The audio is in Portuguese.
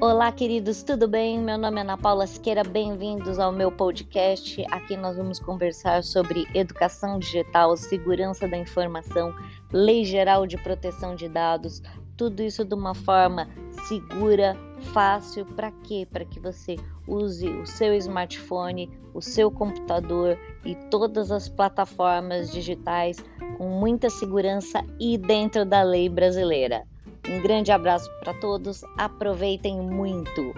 Olá, queridos, tudo bem? Meu nome é Ana Paula Siqueira, bem-vindos ao meu podcast. Aqui nós vamos conversar sobre educação digital, segurança da informação, lei geral de proteção de dados, tudo isso de uma forma segura, fácil, para quê? Para que você use o seu smartphone, o seu computador e todas as plataformas digitais com muita segurança e dentro da lei brasileira. Um grande abraço para todos, aproveitem muito!